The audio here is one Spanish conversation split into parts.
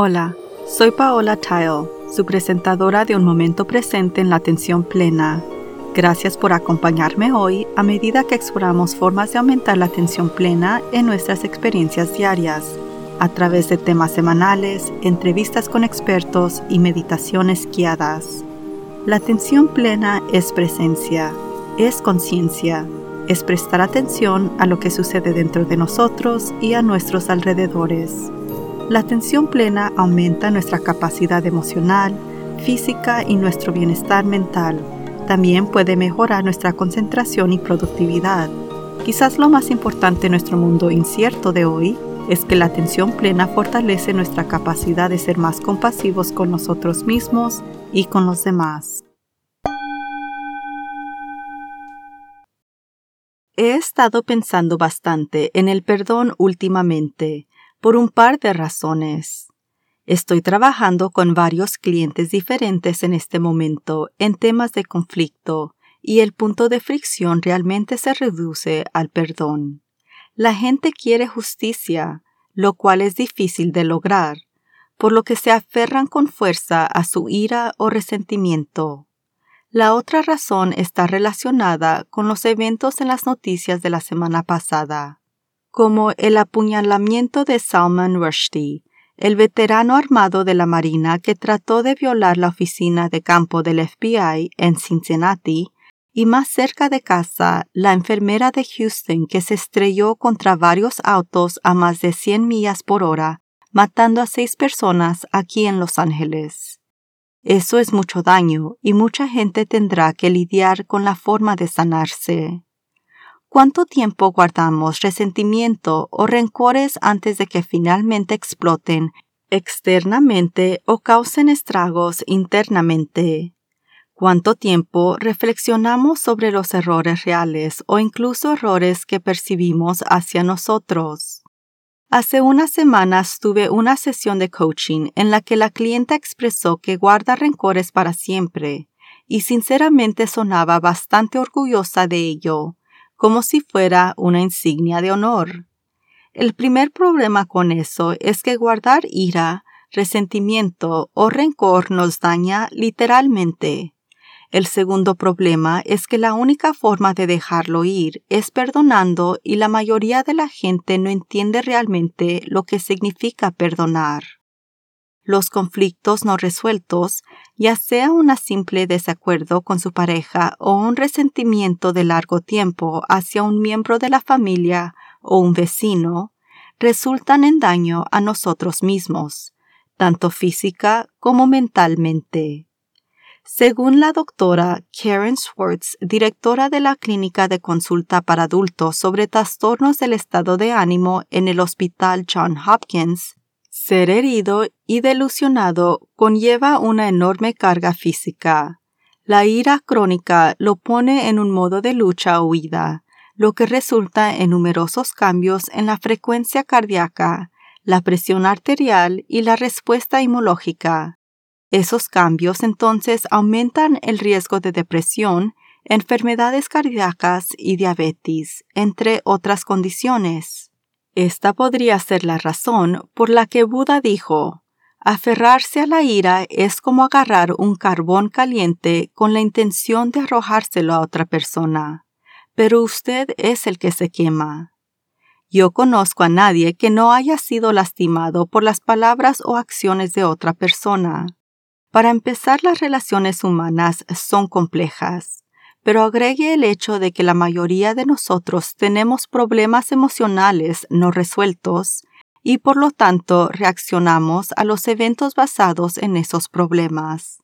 Hola, soy Paola Tile, su presentadora de Un Momento Presente en la Atención Plena. Gracias por acompañarme hoy a medida que exploramos formas de aumentar la atención plena en nuestras experiencias diarias, a través de temas semanales, entrevistas con expertos y meditaciones guiadas. La atención plena es presencia, es conciencia, es prestar atención a lo que sucede dentro de nosotros y a nuestros alrededores. La atención plena aumenta nuestra capacidad emocional, física y nuestro bienestar mental. También puede mejorar nuestra concentración y productividad. Quizás lo más importante en nuestro mundo incierto de hoy es que la atención plena fortalece nuestra capacidad de ser más compasivos con nosotros mismos y con los demás. He estado pensando bastante en el perdón últimamente por un par de razones. Estoy trabajando con varios clientes diferentes en este momento en temas de conflicto y el punto de fricción realmente se reduce al perdón. La gente quiere justicia, lo cual es difícil de lograr, por lo que se aferran con fuerza a su ira o resentimiento. La otra razón está relacionada con los eventos en las noticias de la semana pasada como el apuñalamiento de Salman Rushdie, el veterano armado de la Marina que trató de violar la oficina de campo del FBI en Cincinnati, y más cerca de casa, la enfermera de Houston que se estrelló contra varios autos a más de 100 millas por hora, matando a seis personas aquí en Los Ángeles. Eso es mucho daño y mucha gente tendrá que lidiar con la forma de sanarse. ¿Cuánto tiempo guardamos resentimiento o rencores antes de que finalmente exploten externamente o causen estragos internamente? ¿Cuánto tiempo reflexionamos sobre los errores reales o incluso errores que percibimos hacia nosotros? Hace unas semanas tuve una sesión de coaching en la que la clienta expresó que guarda rencores para siempre, y sinceramente sonaba bastante orgullosa de ello como si fuera una insignia de honor. El primer problema con eso es que guardar ira, resentimiento o rencor nos daña literalmente. El segundo problema es que la única forma de dejarlo ir es perdonando y la mayoría de la gente no entiende realmente lo que significa perdonar los conflictos no resueltos, ya sea un simple desacuerdo con su pareja o un resentimiento de largo tiempo hacia un miembro de la familia o un vecino, resultan en daño a nosotros mismos, tanto física como mentalmente. Según la doctora Karen Schwartz, directora de la Clínica de Consulta para Adultos sobre Trastornos del Estado de Ánimo en el Hospital John Hopkins, ser herido y delusionado conlleva una enorme carga física. La ira crónica lo pone en un modo de lucha o huida, lo que resulta en numerosos cambios en la frecuencia cardíaca, la presión arterial y la respuesta inmunológica. Esos cambios entonces aumentan el riesgo de depresión, enfermedades cardíacas y diabetes, entre otras condiciones. Esta podría ser la razón por la que Buda dijo, aferrarse a la ira es como agarrar un carbón caliente con la intención de arrojárselo a otra persona, pero usted es el que se quema. Yo conozco a nadie que no haya sido lastimado por las palabras o acciones de otra persona. Para empezar, las relaciones humanas son complejas pero agregue el hecho de que la mayoría de nosotros tenemos problemas emocionales no resueltos y por lo tanto reaccionamos a los eventos basados en esos problemas,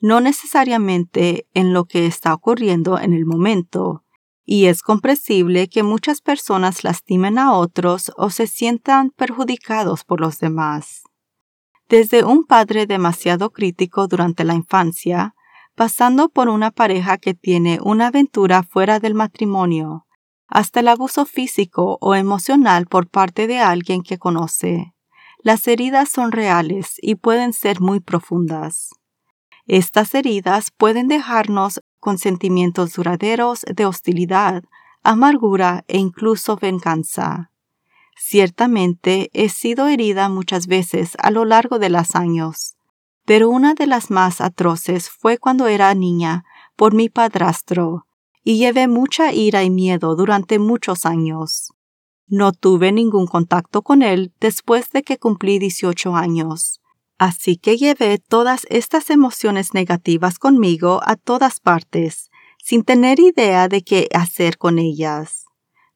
no necesariamente en lo que está ocurriendo en el momento, y es comprensible que muchas personas lastimen a otros o se sientan perjudicados por los demás. Desde un padre demasiado crítico durante la infancia, pasando por una pareja que tiene una aventura fuera del matrimonio, hasta el abuso físico o emocional por parte de alguien que conoce. Las heridas son reales y pueden ser muy profundas. Estas heridas pueden dejarnos con sentimientos duraderos de hostilidad, amargura e incluso venganza. Ciertamente he sido herida muchas veces a lo largo de los años, pero una de las más atroces fue cuando era niña por mi padrastro, y llevé mucha ira y miedo durante muchos años. No tuve ningún contacto con él después de que cumplí 18 años. Así que llevé todas estas emociones negativas conmigo a todas partes, sin tener idea de qué hacer con ellas.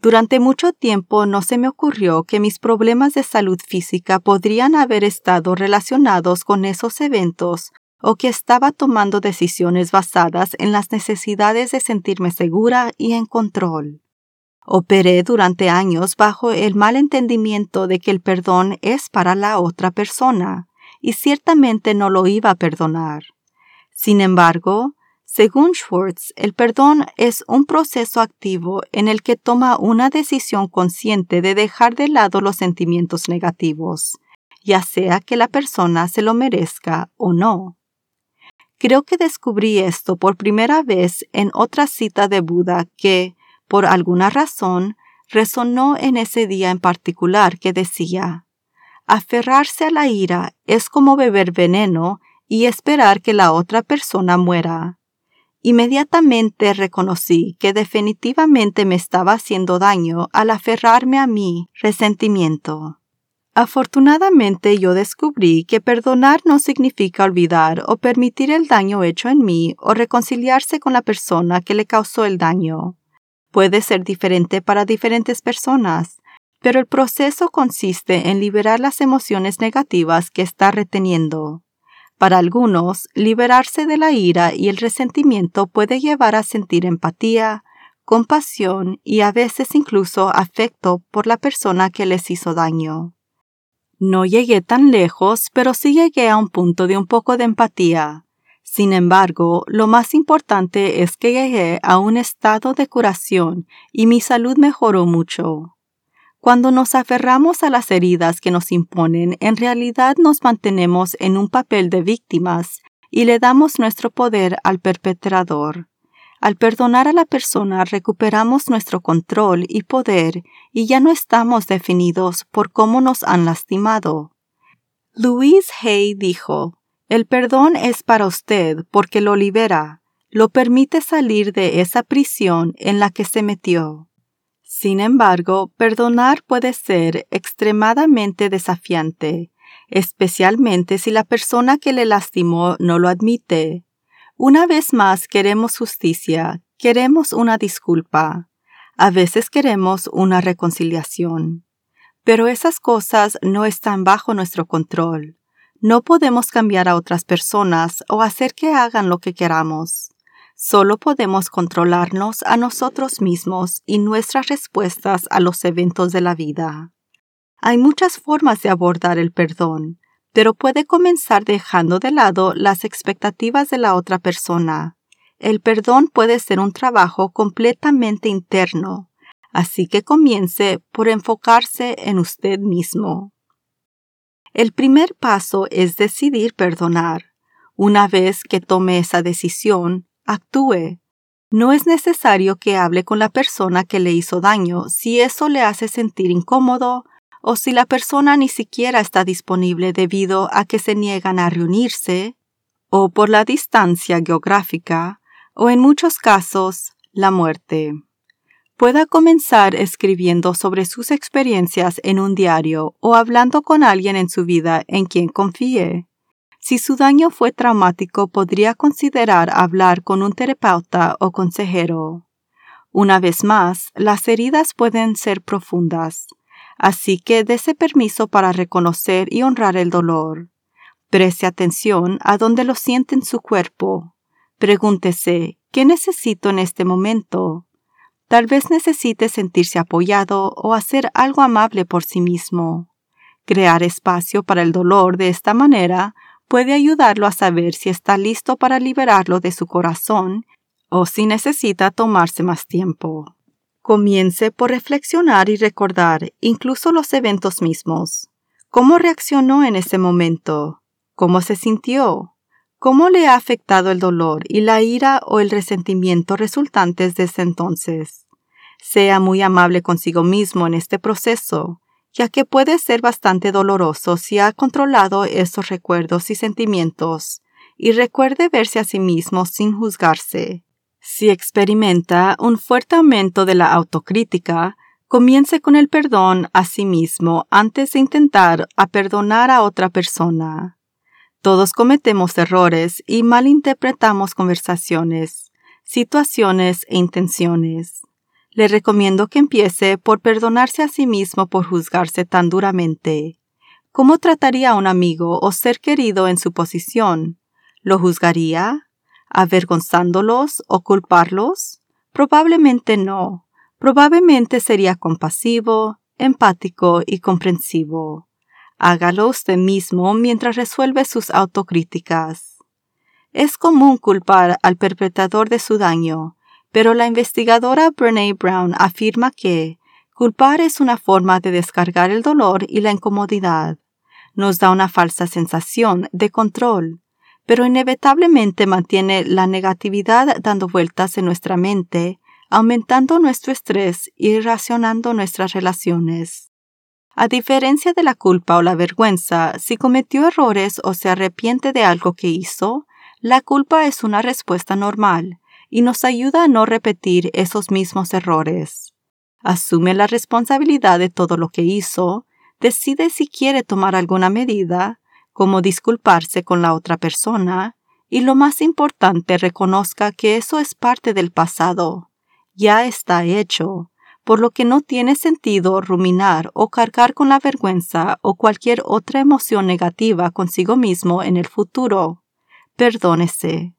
Durante mucho tiempo no se me ocurrió que mis problemas de salud física podrían haber estado relacionados con esos eventos o que estaba tomando decisiones basadas en las necesidades de sentirme segura y en control. Operé durante años bajo el mal entendimiento de que el perdón es para la otra persona, y ciertamente no lo iba a perdonar. Sin embargo, según Schwartz, el perdón es un proceso activo en el que toma una decisión consciente de dejar de lado los sentimientos negativos, ya sea que la persona se lo merezca o no. Creo que descubrí esto por primera vez en otra cita de Buda que, por alguna razón, resonó en ese día en particular que decía, Aferrarse a la ira es como beber veneno y esperar que la otra persona muera. Inmediatamente reconocí que definitivamente me estaba haciendo daño al aferrarme a mi resentimiento. Afortunadamente yo descubrí que perdonar no significa olvidar o permitir el daño hecho en mí o reconciliarse con la persona que le causó el daño. Puede ser diferente para diferentes personas, pero el proceso consiste en liberar las emociones negativas que está reteniendo. Para algunos, liberarse de la ira y el resentimiento puede llevar a sentir empatía, compasión y a veces incluso afecto por la persona que les hizo daño. No llegué tan lejos, pero sí llegué a un punto de un poco de empatía. Sin embargo, lo más importante es que llegué a un estado de curación y mi salud mejoró mucho. Cuando nos aferramos a las heridas que nos imponen, en realidad nos mantenemos en un papel de víctimas y le damos nuestro poder al perpetrador. Al perdonar a la persona recuperamos nuestro control y poder y ya no estamos definidos por cómo nos han lastimado. Louise Hay dijo, El perdón es para usted porque lo libera, lo permite salir de esa prisión en la que se metió. Sin embargo, perdonar puede ser extremadamente desafiante, especialmente si la persona que le lastimó no lo admite. Una vez más queremos justicia, queremos una disculpa, a veces queremos una reconciliación. Pero esas cosas no están bajo nuestro control. No podemos cambiar a otras personas o hacer que hagan lo que queramos. Solo podemos controlarnos a nosotros mismos y nuestras respuestas a los eventos de la vida. Hay muchas formas de abordar el perdón, pero puede comenzar dejando de lado las expectativas de la otra persona. El perdón puede ser un trabajo completamente interno, así que comience por enfocarse en usted mismo. El primer paso es decidir perdonar. Una vez que tome esa decisión, actúe. No es necesario que hable con la persona que le hizo daño si eso le hace sentir incómodo o si la persona ni siquiera está disponible debido a que se niegan a reunirse, o por la distancia geográfica, o en muchos casos, la muerte. Pueda comenzar escribiendo sobre sus experiencias en un diario o hablando con alguien en su vida en quien confíe. Si su daño fue traumático, podría considerar hablar con un terapeuta o consejero. Una vez más, las heridas pueden ser profundas, así que dése permiso para reconocer y honrar el dolor. Preste atención a dónde lo siente en su cuerpo. Pregúntese, ¿qué necesito en este momento? Tal vez necesite sentirse apoyado o hacer algo amable por sí mismo. Crear espacio para el dolor de esta manera puede ayudarlo a saber si está listo para liberarlo de su corazón o si necesita tomarse más tiempo. Comience por reflexionar y recordar incluso los eventos mismos. ¿Cómo reaccionó en ese momento? ¿Cómo se sintió? ¿Cómo le ha afectado el dolor y la ira o el resentimiento resultantes desde entonces? Sea muy amable consigo mismo en este proceso ya que puede ser bastante doloroso si ha controlado esos recuerdos y sentimientos, y recuerde verse a sí mismo sin juzgarse. Si experimenta un fuerte aumento de la autocrítica, comience con el perdón a sí mismo antes de intentar a perdonar a otra persona. Todos cometemos errores y malinterpretamos conversaciones, situaciones e intenciones. Le recomiendo que empiece por perdonarse a sí mismo por juzgarse tan duramente. ¿Cómo trataría a un amigo o ser querido en su posición? ¿Lo juzgaría? ¿Avergonzándolos o culparlos? Probablemente no. Probablemente sería compasivo, empático y comprensivo. Hágalo usted mismo mientras resuelve sus autocríticas. Es común culpar al perpetrador de su daño, pero la investigadora Brene Brown afirma que culpar es una forma de descargar el dolor y la incomodidad. Nos da una falsa sensación de control, pero inevitablemente mantiene la negatividad dando vueltas en nuestra mente, aumentando nuestro estrés y racionando nuestras relaciones. A diferencia de la culpa o la vergüenza, si cometió errores o se arrepiente de algo que hizo, la culpa es una respuesta normal y nos ayuda a no repetir esos mismos errores. Asume la responsabilidad de todo lo que hizo, decide si quiere tomar alguna medida, como disculparse con la otra persona, y lo más importante reconozca que eso es parte del pasado. Ya está hecho, por lo que no tiene sentido ruminar o cargar con la vergüenza o cualquier otra emoción negativa consigo mismo en el futuro. Perdónese.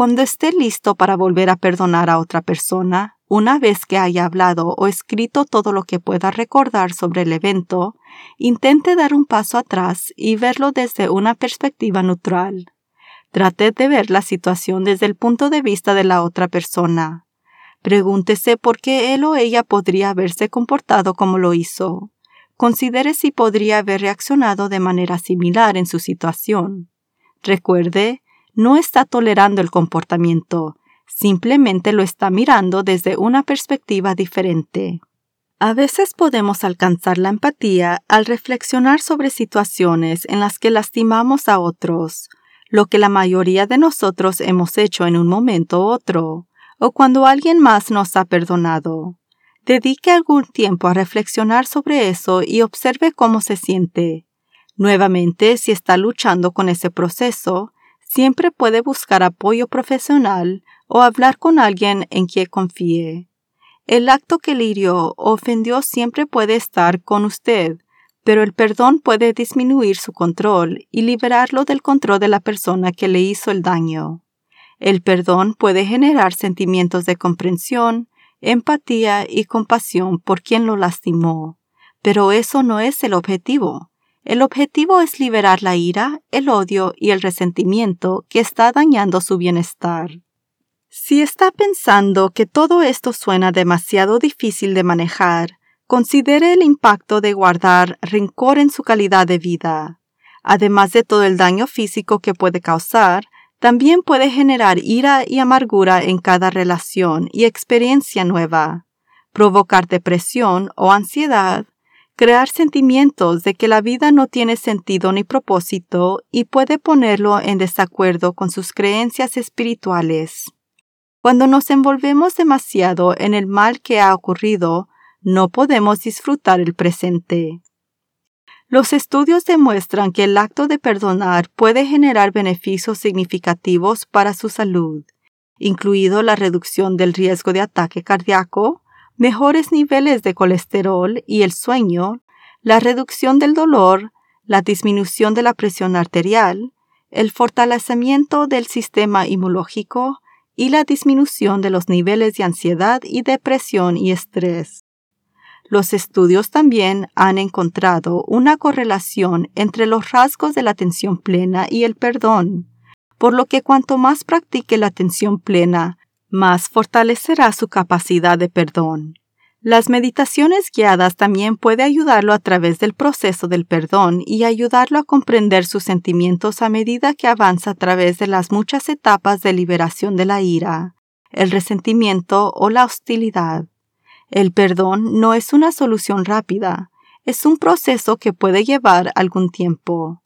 Cuando esté listo para volver a perdonar a otra persona, una vez que haya hablado o escrito todo lo que pueda recordar sobre el evento, intente dar un paso atrás y verlo desde una perspectiva neutral. Trate de ver la situación desde el punto de vista de la otra persona. Pregúntese por qué él o ella podría haberse comportado como lo hizo. Considere si podría haber reaccionado de manera similar en su situación. Recuerde no está tolerando el comportamiento, simplemente lo está mirando desde una perspectiva diferente. A veces podemos alcanzar la empatía al reflexionar sobre situaciones en las que lastimamos a otros, lo que la mayoría de nosotros hemos hecho en un momento u otro, o cuando alguien más nos ha perdonado. Dedique algún tiempo a reflexionar sobre eso y observe cómo se siente. Nuevamente, si está luchando con ese proceso, siempre puede buscar apoyo profesional o hablar con alguien en quien confíe. El acto que le hirió o ofendió siempre puede estar con usted, pero el perdón puede disminuir su control y liberarlo del control de la persona que le hizo el daño. El perdón puede generar sentimientos de comprensión, empatía y compasión por quien lo lastimó, pero eso no es el objetivo. El objetivo es liberar la ira, el odio y el resentimiento que está dañando su bienestar. Si está pensando que todo esto suena demasiado difícil de manejar, considere el impacto de guardar rencor en su calidad de vida. Además de todo el daño físico que puede causar, también puede generar ira y amargura en cada relación y experiencia nueva, provocar depresión o ansiedad, crear sentimientos de que la vida no tiene sentido ni propósito y puede ponerlo en desacuerdo con sus creencias espirituales. Cuando nos envolvemos demasiado en el mal que ha ocurrido, no podemos disfrutar el presente. Los estudios demuestran que el acto de perdonar puede generar beneficios significativos para su salud, incluido la reducción del riesgo de ataque cardíaco, mejores niveles de colesterol y el sueño, la reducción del dolor, la disminución de la presión arterial, el fortalecimiento del sistema inmunológico y la disminución de los niveles de ansiedad y depresión y estrés. Los estudios también han encontrado una correlación entre los rasgos de la atención plena y el perdón, por lo que cuanto más practique la atención plena, más fortalecerá su capacidad de perdón. Las meditaciones guiadas también puede ayudarlo a través del proceso del perdón y ayudarlo a comprender sus sentimientos a medida que avanza a través de las muchas etapas de liberación de la ira, el resentimiento o la hostilidad. El perdón no es una solución rápida, es un proceso que puede llevar algún tiempo.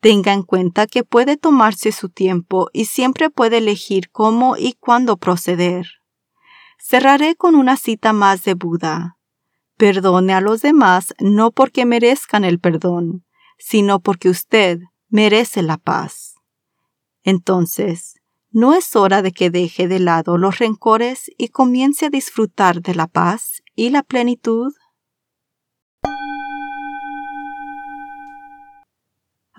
Tenga en cuenta que puede tomarse su tiempo y siempre puede elegir cómo y cuándo proceder. Cerraré con una cita más de Buda. Perdone a los demás no porque merezcan el perdón, sino porque usted merece la paz. Entonces, ¿no es hora de que deje de lado los rencores y comience a disfrutar de la paz y la plenitud?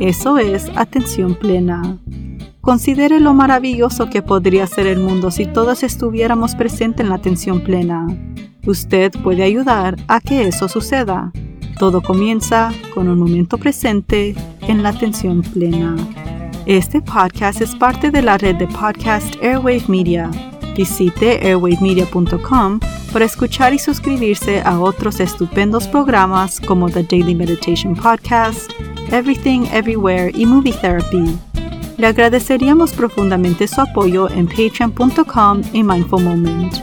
eso es atención plena. Considere lo maravilloso que podría ser el mundo si todos estuviéramos presentes en la atención plena. Usted puede ayudar a que eso suceda. Todo comienza con un momento presente en la atención plena. Este podcast es parte de la red de podcast Airwave Media. Visite airwavemedia.com para escuchar y suscribirse a otros estupendos programas como The Daily Meditation Podcast, Everything Everywhere y Movie Therapy. Le agradeceríamos profundamente su apoyo en patreon.com y Mindful Moment.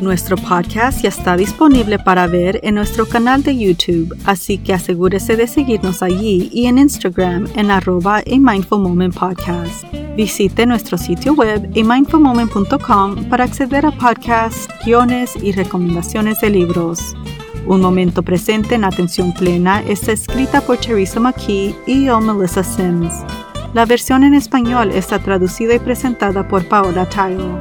Nuestro podcast ya está disponible para ver en nuestro canal de YouTube, así que asegúrese de seguirnos allí y en Instagram en arroba a Mindful Moment Podcast. Visite nuestro sitio web amindfulmoment.com para acceder a podcasts, guiones y recomendaciones de libros. Un momento presente en atención plena está escrita por Teresa McKee y yo, Melissa Sims. La versión en español está traducida y presentada por Paola Tile.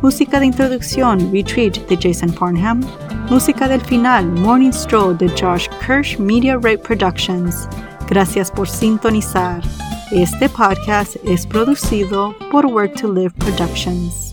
Música de introducción Retreat de Jason Farnham. Música del final Morning Stroll de Josh Kirsch Media Rate Productions. Gracias por sintonizar. Este podcast es producido por Work to Live Productions.